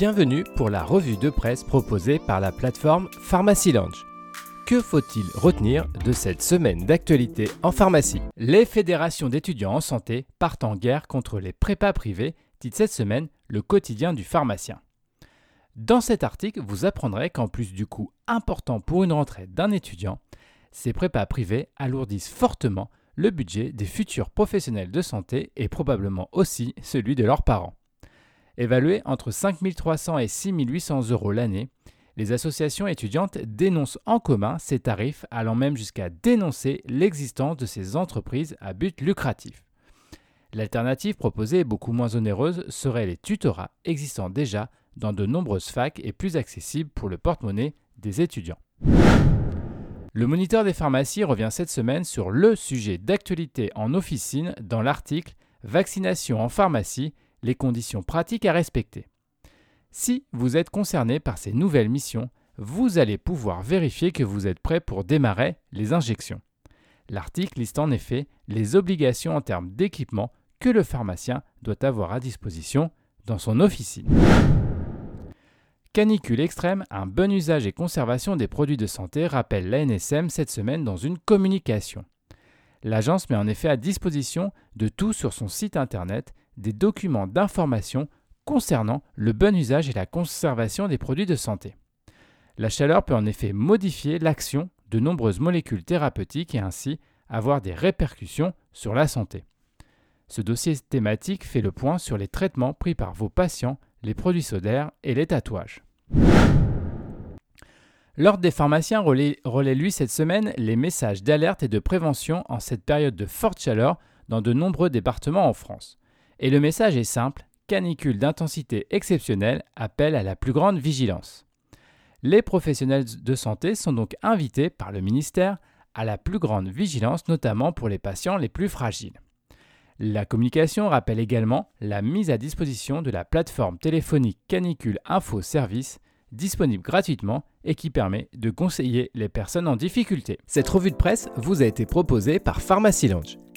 Bienvenue pour la revue de presse proposée par la plateforme Pharmacy Lounge. Que faut-il retenir de cette semaine d'actualité en pharmacie? Les fédérations d'étudiants en santé partent en guerre contre les prépas privés, dit cette semaine le quotidien du pharmacien. Dans cet article, vous apprendrez qu'en plus du coût important pour une rentrée d'un étudiant, ces prépas privés alourdissent fortement le budget des futurs professionnels de santé et probablement aussi celui de leurs parents. Évalués entre 5 300 et 6 800 euros l'année, les associations étudiantes dénoncent en commun ces tarifs allant même jusqu'à dénoncer l'existence de ces entreprises à but lucratif. L'alternative proposée, beaucoup moins onéreuse, serait les tutorats existant déjà dans de nombreuses facs et plus accessibles pour le porte-monnaie des étudiants. Le moniteur des pharmacies revient cette semaine sur le sujet d'actualité en officine dans l'article Vaccination en pharmacie les conditions pratiques à respecter. Si vous êtes concerné par ces nouvelles missions, vous allez pouvoir vérifier que vous êtes prêt pour démarrer les injections. L'article liste en effet les obligations en termes d'équipement que le pharmacien doit avoir à disposition dans son officine. Canicule extrême, un bon usage et conservation des produits de santé, rappelle l'ANSM cette semaine dans une communication. L'agence met en effet à disposition de tout sur son site internet des documents d'information concernant le bon usage et la conservation des produits de santé. La chaleur peut en effet modifier l'action de nombreuses molécules thérapeutiques et ainsi avoir des répercussions sur la santé. Ce dossier thématique fait le point sur les traitements pris par vos patients, les produits solaires et les tatouages. L'Ordre des pharmaciens relaie, relaie, lui cette semaine les messages d'alerte et de prévention en cette période de forte chaleur dans de nombreux départements en France. Et le message est simple, canicule d'intensité exceptionnelle appelle à la plus grande vigilance. Les professionnels de santé sont donc invités par le ministère à la plus grande vigilance, notamment pour les patients les plus fragiles. La communication rappelle également la mise à disposition de la plateforme téléphonique Canicule Info Service, disponible gratuitement et qui permet de conseiller les personnes en difficulté. Cette revue de presse vous a été proposée par Pharmacy Lounge.